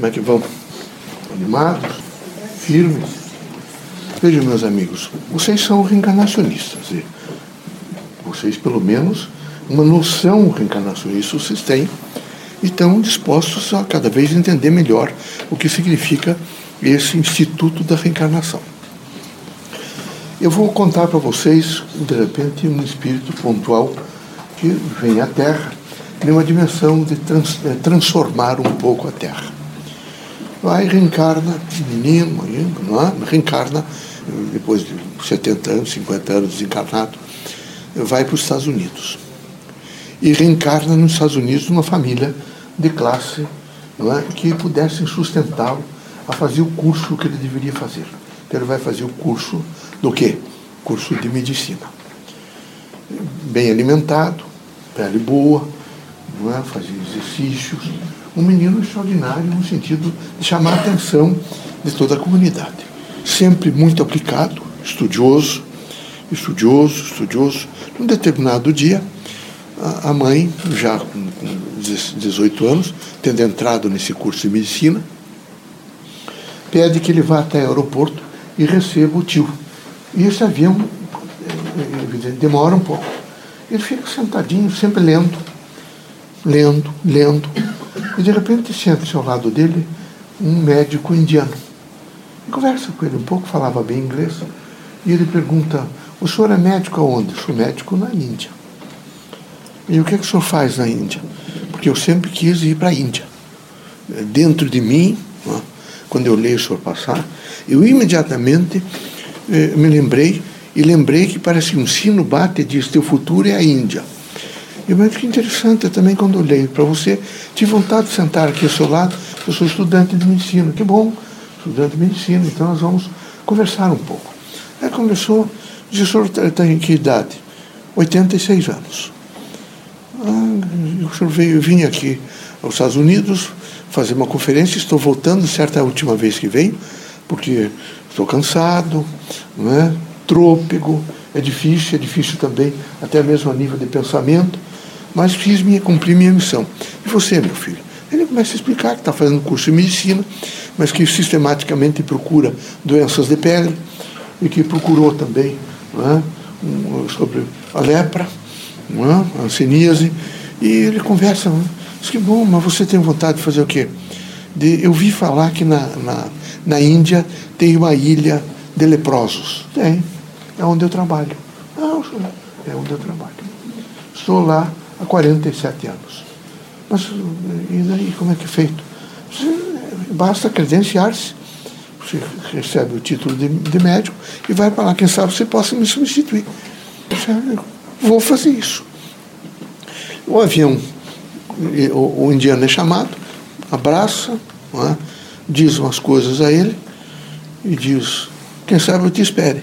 Como é que vão? Animados? Firmes? Vejam, meus amigos, vocês são reencarnacionistas. E vocês, pelo menos, uma noção reencarnacionista vocês têm e estão dispostos a cada vez entender melhor o que significa esse instituto da reencarnação. Eu vou contar para vocês, de repente, um espírito pontual que vem à Terra numa dimensão de trans, é, transformar um pouco a Terra. Vai, reencarna, menino, não é? reencarna, depois de 70 anos, 50 anos desencarnado, vai para os Estados Unidos. E reencarna nos Estados Unidos numa família de classe não é? que pudessem sustentá-lo a fazer o curso que ele deveria fazer. Então ele vai fazer o curso do quê? Curso de medicina. Bem alimentado, pele boa, não é? fazer exercícios. Um menino extraordinário no sentido de chamar a atenção de toda a comunidade. Sempre muito aplicado, estudioso, estudioso, estudioso. Num determinado dia, a mãe, já com 18 anos, tendo entrado nesse curso de medicina, pede que ele vá até o aeroporto e receba o tio. E esse avião eh, eh, demora um pouco. Ele fica sentadinho, sempre lendo, lendo, lendo. E de repente senta-se ao lado dele um médico indiano. E conversa com ele um pouco, falava bem inglês. E ele pergunta: O senhor é médico aonde? Sou médico na Índia. E o que, é que o senhor faz na Índia? Porque eu sempre quis ir para a Índia. Dentro de mim, quando eu leio o senhor passar, eu imediatamente eh, me lembrei e lembrei que parece que um sino bate e diz: Teu futuro é a Índia. E mas que interessante também quando eu leio para você. Tive vontade de sentar aqui ao seu lado. Eu sou estudante de medicina. Que bom, estudante de medicina. Então nós vamos conversar um pouco. Aí começou, disse: O senhor tem que idade? 86 anos. Ah, o senhor veio, eu vim aqui aos Estados Unidos fazer uma conferência. Estou voltando, certa última vez que venho, porque estou cansado, não é? trôpego, é difícil, é difícil também, até mesmo a nível de pensamento, mas fiz minha, cumpri minha missão. E você, meu filho? Ele começa a explicar que está fazendo curso de medicina, mas que sistematicamente procura doenças de pele e que procurou também é? sobre a lepra, é? a anseníase, e ele conversa, diz que bom, mas você tem vontade de fazer o quê? De, eu vi falar que na, na, na Índia tem uma ilha de leprosos. Tem é onde eu trabalho. Não, é onde eu trabalho. Estou lá há 47 anos. Mas e daí como é que é feito? Basta credenciar-se. Você recebe o título de, de, médico e vai para lá. Quem sabe você possa me substituir. Vou fazer isso. O avião, o, o indiano é chamado, abraça, é? diz umas coisas a ele e diz: Quem sabe eu te espere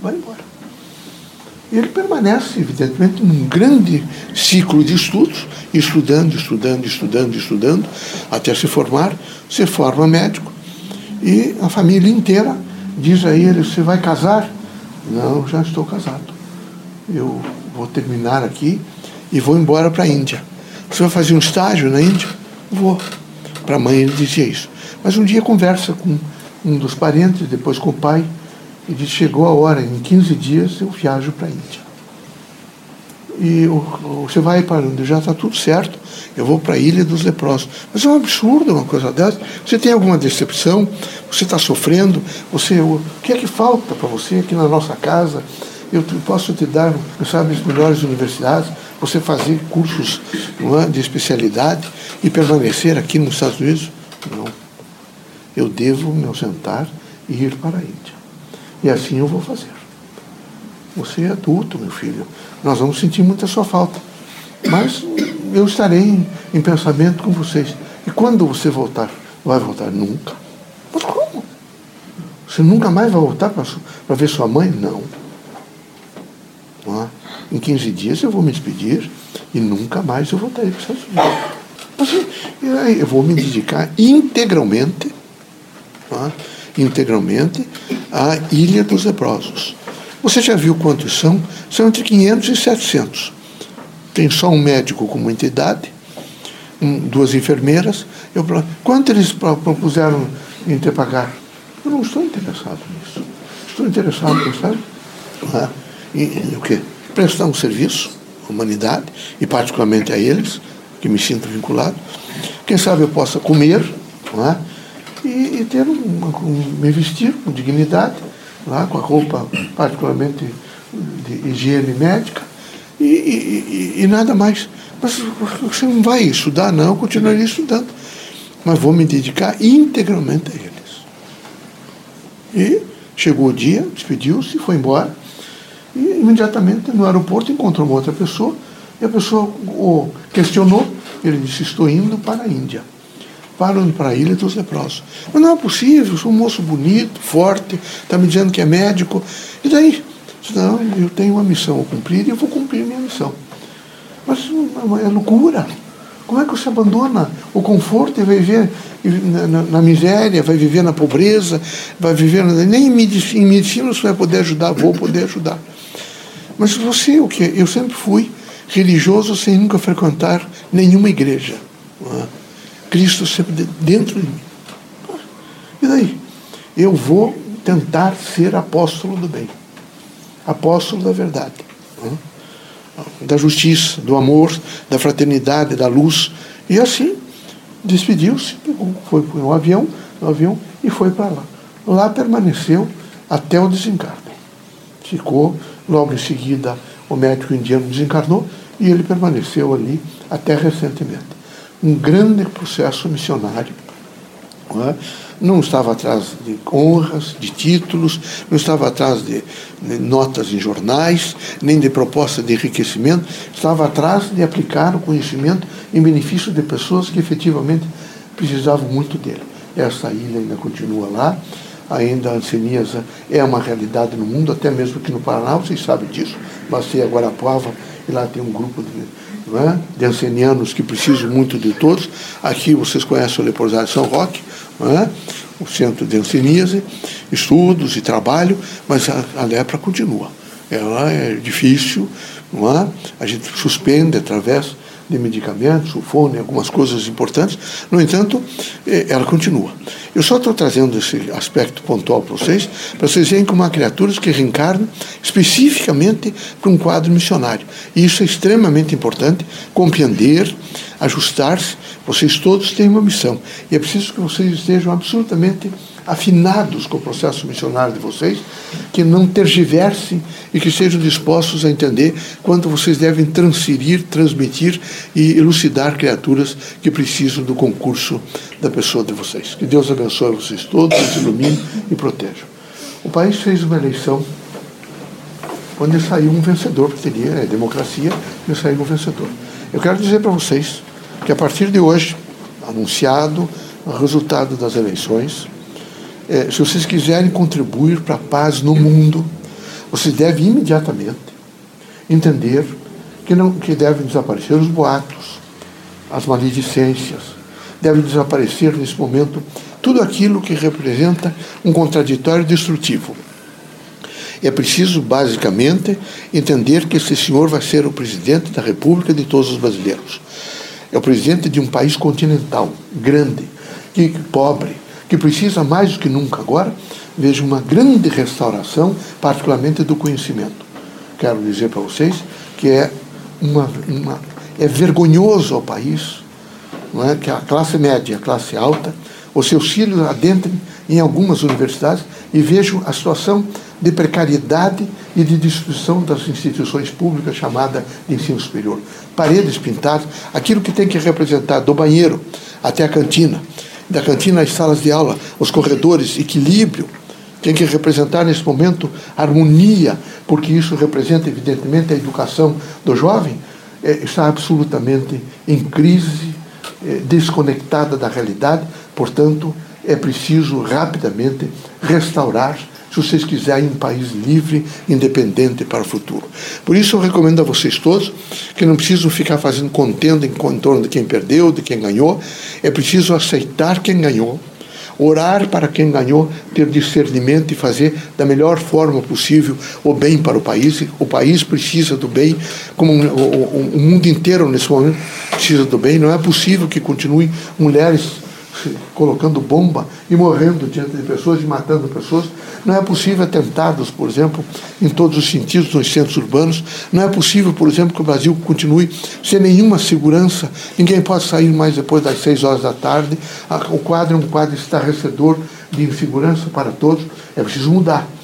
vai embora. Ele permanece, evidentemente, num grande ciclo de estudos, estudando, estudando, estudando, estudando, até se formar, se forma médico. E a família inteira diz a ele: Você vai casar? Não, já estou casado. Eu vou terminar aqui e vou embora para a Índia. Você vai fazer um estágio na Índia? Vou. Para a mãe ele dizia isso. Mas um dia conversa com um dos parentes, depois com o pai, e disse, chegou a hora, em 15 dias eu viajo para a Índia. E você vai para onde já está tudo certo, eu vou para a Ilha dos Leprosos. Mas é um absurdo uma coisa dessa. Você tem alguma decepção? Você está sofrendo? Você, o que é que falta para você aqui na nossa casa? Eu posso te dar, sabe, as melhores universidades, você fazer cursos é, de especialidade e permanecer aqui nos Estados Unidos? Não. Eu devo me ausentar e ir para a Índia. E assim eu vou fazer. Você é adulto, meu filho. Nós vamos sentir muita sua falta. Mas eu estarei em, pensamento com vocês. E quando você voltar? Vai voltar nunca. Mas como? Você nunca mais vai voltar para ver sua mãe? Não. não em 15 dias eu vou me despedir e nunca mais eu voltarei para os Estados Unidos. Mas, eu vou me dedicar integralmente integralmente a Ilha dos Leprosos. Você já viu quantos são? São entre 500 e 700. Tem só um médico como entidade, um, duas enfermeiras. Eu, quanto eles propuseram em te pagar? Eu não estou interessado nisso. Estou interessado, sabe? É? Em, em o quê? Prestar um serviço à humanidade, e particularmente a eles, que me sinto vinculado. Quem sabe eu possa comer, não é? E, e ter um, um, me vestir com dignidade, lá, com a roupa particularmente de higiene médica e, e, e, nada mais. Mas você não vai estudar, não, eu continuaria estudando. Mas vou me dedicar integralmente a eles. E chegou o dia, despediu-se, foi embora. E imediatamente no aeroporto encontrou uma outra pessoa. E a pessoa o questionou. Ele disse: Estou indo para a Índia param para ilha dos leprosos. Mas não é possível, sou um moço bonito, forte, está me dizendo que é médico. E daí? Não, eu tenho uma missão a cumprir e eu vou cumprir minha missão. Mas é loucura. Como é que você abandona o conforto e vai viver na, na, na miséria, vai viver na pobreza, vai viver. Na, nem em medicina, em medicina você vai poder ajudar, vou poder ajudar. Mas você, o que? Eu sempre fui religioso sem nunca frequentar nenhuma igreja. Cristo sempre dentro de mim. E daí? Eu vou tentar ser apóstolo do bem, apóstolo da verdade, né? da justiça, do amor, da fraternidade, da luz. E assim, despediu-se, foi para um avião, no avião e foi para lá. Lá permaneceu até o desencarne. Ficou, logo em seguida, o médico indiano desencarnou e ele permaneceu ali até recentemente um grande processo missionário. Não, é? não estava atrás de honras, de títulos, não estava atrás de, notas em jornais, nem de proposta de enriquecimento, estava atrás de aplicar o conhecimento em benefício de pessoas que efetivamente precisavam muito dele. Essa ilha ainda continua lá, ainda a ancianias é uma realidade no mundo, até mesmo aqui no Paraná, vocês sabem disso, agora a prova e lá tem um grupo de é? de ancenianos que precisam muito de todos. Aqui vocês conhecem o Leprosário São Roque, é? o centro de anceníase, estudos e trabalho, mas a, a lepra continua. Ela é difícil, não é? a gente suspende através de medicamentos, o fone, algumas coisas importantes. No entanto, eh, ela continua. Eu só estou trazendo esse aspecto pontual para vocês, para vocês verem como há criaturas que reencarnam especificamente para um quadro missionário. E isso é extremamente importante, compreender, ajustar-se. Vocês todos têm uma missão. E é preciso que vocês estejam absolutamente afinados com o processo missionário de vocês, que não tergiversem e que sejam dispostos a entender quanto vocês devem transferir, transmitir e elucidar criaturas que precisam do concurso da pessoa de vocês. Que Deus abençoe vocês todos, os ilumine e proteja. O país fez uma eleição onde saiu um vencedor, porque teria é democracia, e saiu um vencedor. Eu quero dizer para vocês que a partir de hoje, anunciado o resultado das eleições, é, se vocês quiserem contribuir para a paz no mundo, vocês devem imediatamente entender que, não, que devem desaparecer os boatos, as maledicências, deve desaparecer nesse momento tudo aquilo que representa um contraditório destrutivo. É preciso, basicamente, entender que esse senhor vai ser o presidente da República de todos os brasileiros. É o presidente de um país continental, grande, que, pobre, que precisa mais do que nunca agora, veja uma grande restauração, particularmente do conhecimento. Quero dizer para vocês que é, uma, uma, é vergonhoso ao país não é, que a classe média, a classe alta, os seus filhos adentrem em algumas universidades e vejam a situação de precariedade e de destruição das instituições públicas chamada de ensino superior. Paredes pintadas, aquilo que tem que representar do banheiro até a cantina, da cantina às salas de aula, os corredores, equilíbrio, tem que representar nesse momento harmonia, porque isso representa evidentemente a educação do jovem, é, está absolutamente em crise, é, desconectada da realidade, portanto, é preciso rapidamente restaurar se vocês quiserem um país livre, independente para o futuro. Por isso eu recomendo a vocês todos que não precisam ficar fazendo contenda em torno de quem perdeu, de quem ganhou, é preciso aceitar quem ganhou, orar para quem ganhou, ter discernimento e fazer da melhor forma possível o bem para o país. O país precisa do bem, como o, o, o mundo inteiro nesse momento precisa do bem. Não é possível que continue mulheres colocando bomba e morrendo diante de pessoas e matando pessoas. Não é possível atentados, por exemplo, em todos os sentidos nos centros urbanos. Não é possível, por exemplo, que o Brasil continue sem nenhuma segurança. Ninguém pode sair mais depois das seis horas da tarde. O quadro é um quadro estarrecedor de insegurança para todos. É preciso mudar.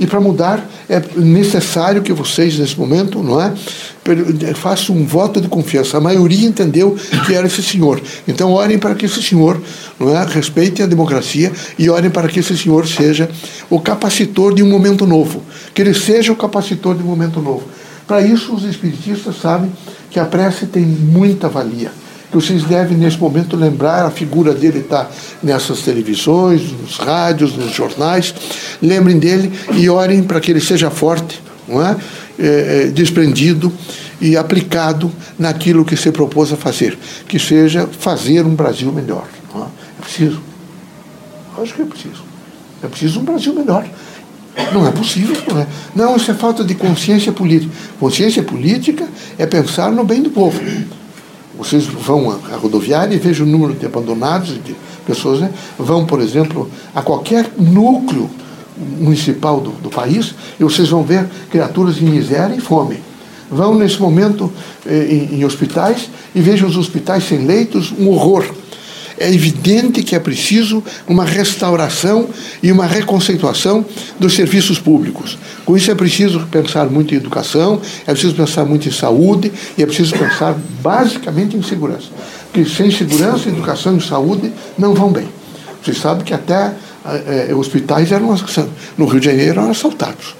E para mudar é necessário que vocês, nesse momento, não é, façam um voto de confiança. A maioria entendeu que era esse senhor. Então, orem para que esse senhor não é, respeite a democracia e orem para que esse senhor seja o capacitor de um momento novo. Que ele seja o capacitor de um momento novo. Para isso, os espiritistas sabem que a prece tem muita valia que vocês devem, nesse momento, lembrar, a figura dele está nessas televisões, nos rádios, nos jornais. Lembrem dele e orem para que ele seja forte, não é? É, é, desprendido e aplicado naquilo que se propôs a fazer, que seja fazer um Brasil melhor. Não é? é preciso. Acho que é preciso. É preciso um Brasil melhor. Não é possível, não é? Não, isso é falta de consciência política. Consciência política é pensar no bem do povo. Vocês vão à rodoviária e vejam o número de abandonados, de pessoas, né? vão, por exemplo, a qualquer núcleo municipal do, do país e vocês vão ver criaturas em miséria e fome. Vão, nesse momento, eh, em, em hospitais e vejam os hospitais sem leitos, um horror é evidente que é preciso uma restauração e uma reconceituação dos serviços públicos. Com isso é preciso pensar muito em educação, é preciso pensar muito em saúde e é preciso pensar basicamente em segurança. Porque sem segurança, educação e saúde não vão bem. Vocês sabem que até é, hospitais eram no Rio de Janeiro eram assaltados.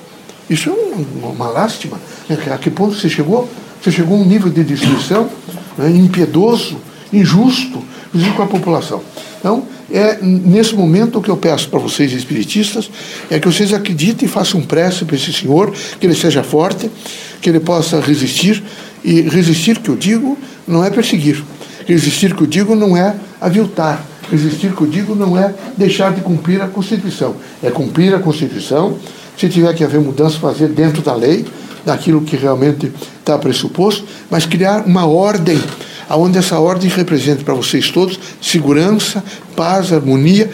Isso é um, uma lástima. A que ponto você chegou? Você chegou a um nível de destruição né, impiedoso, injusto, inclusive com a população. Então, é nesse momento o que eu peço para vocês espiritistas é que vocês acreditem e façam um prece para esse senhor, que ele seja forte, que ele possa resistir. E resistir, que eu digo, não é perseguir. Resistir, que eu digo, não é aviltar. Resistir, que eu digo, não é deixar de cumprir a Constituição. É cumprir a Constituição. Se tiver que haver mudança, fazer dentro da lei, daquilo que realmente está pressuposto, mas criar uma ordem aonde essa ordem representa para vocês todos segurança, paz, harmonia,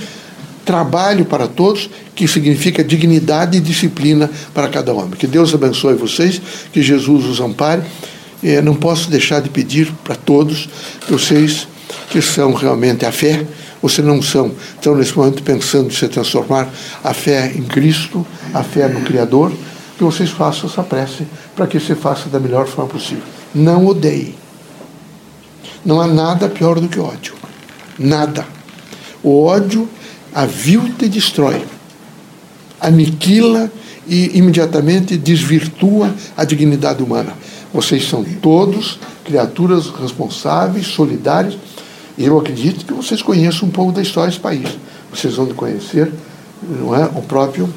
trabalho para todos, que significa dignidade e disciplina para cada homem. Que Deus abençoe vocês, que Jesus os ampare. Eu não posso deixar de pedir para todos, vocês que são realmente a fé, ou não são, estão nesse momento pensando em se transformar a fé em Cristo, a fé no Criador, que vocês façam essa prece para que se faça da melhor forma possível. Não odeiem. Não há nada pior do que ódio. Nada. O ódio avilta e destrói. Aniquila e imediatamente desvirtua a dignidade humana. Vocês são todos criaturas responsáveis, solidárias. E eu acredito que vocês conheçam um pouco da história desse país. Vocês vão conhecer não é, o próprio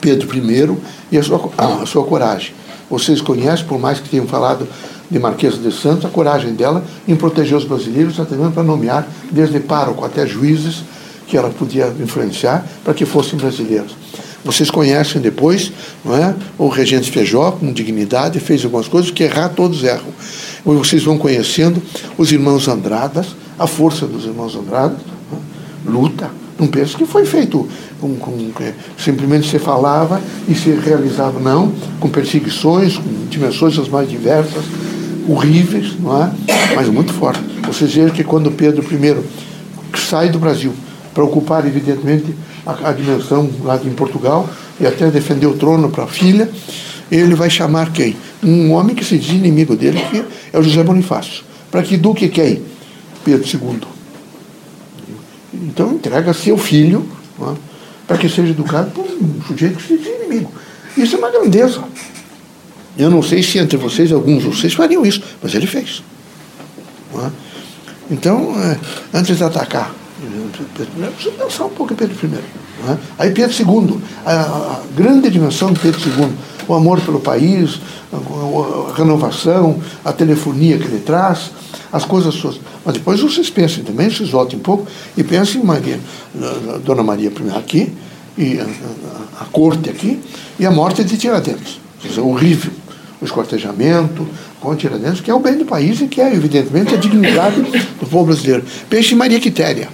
Pedro I e a sua, a sua coragem. Vocês conhecem, por mais que tenham falado de Marquesa de Santos, a coragem dela em proteger os brasileiros, até mesmo para nomear, desde pároco até juízes, que ela podia influenciar para que fossem brasileiros. Vocês conhecem depois, não é? O regente Feijó, com dignidade, fez algumas coisas que errar todos erram. Vocês vão conhecendo os irmãos Andradas, a força dos irmãos Andradas, é? luta. Não penso que foi feito com, com, simplesmente se falava e se realizava, não, com perseguições, com dimensões as mais diversas, horríveis, não é? mas muito forte. Vocês vejam que quando Pedro I sai do Brasil para ocupar, evidentemente, a, a dimensão lá em Portugal e até defender o trono para a filha, ele vai chamar quem? Um homem que se diz inimigo dele, que é o José Bonifácio. Para que duque quem? Pedro II. Então entrega seu filho é? para que seja educado por um sujeito que se diz inimigo. Isso é uma grandeza. Eu não sei se entre vocês, alguns de vocês fariam isso, mas ele fez. É? Então, é, antes de atacar, precisa pensar um pouco em Pedro I. É? Aí Pedro II, a, grande dimensão de Pedro II, o amor pelo país, a, renovação, a telefonia que ele traz, as coisas suas. Mas depois vocês pensem também, vocês voltem um pouco e pensem em Maria, Dona Maria I aqui, e a corte aqui, e a morte de Tiradentes. Isso é horrível o escortejamento, com Tiradentes, que é o bem do país e que é, evidentemente, a dignidade do povo brasileiro. Peixe Maria Quitéria.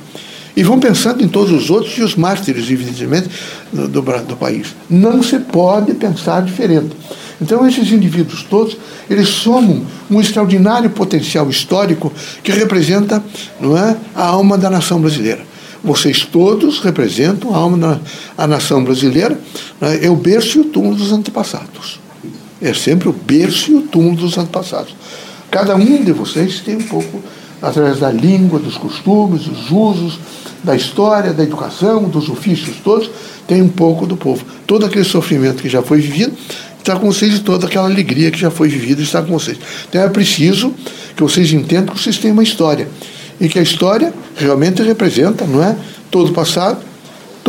E vão pensando em todos os outros e os mártires, evidentemente, do, do, do país. Não se pode pensar diferente. Então, esses indivíduos todos, eles somam um extraordinário potencial histórico que representa não é, a alma da nação brasileira. Vocês todos representam a alma da nação brasileira, é? é o berço e o túmulo dos antepassados. É sempre o berço e o túmulo dos antepassados. Cada um de vocês tem um pouco, através da língua, dos costumes, dos usos, da história, da educação, dos ofícios todos, tem um pouco do povo. Todo aquele sofrimento que já foi vivido está com vocês e toda aquela alegria que já foi vivida está com vocês. Então é preciso que vocês entendam que vocês têm uma história e que a história realmente representa, não é, todo o passado,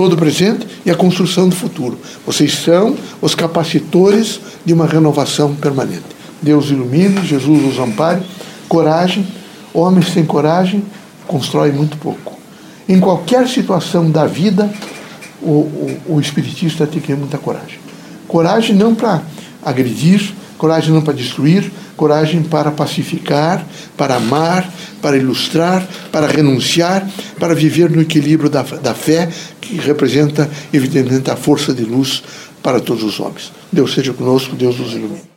todo o presente e a construção do futuro. Vocês são os capacitores de uma renovação permanente. Deus ilumine, Jesus os ampare, coragem. Homens sem coragem constroem muito pouco. Em qualquer situação da vida, o, o, o espiritista tem que ter muita coragem. Coragem não para agredir, coragem não para destruir, coragem para pacificar, para amar, para ilustrar, para renunciar, para viver no equilíbrio da, da fé, que representa, evidentemente, a força de luz para todos os homens. Deus seja conosco, Deus nos ilumine.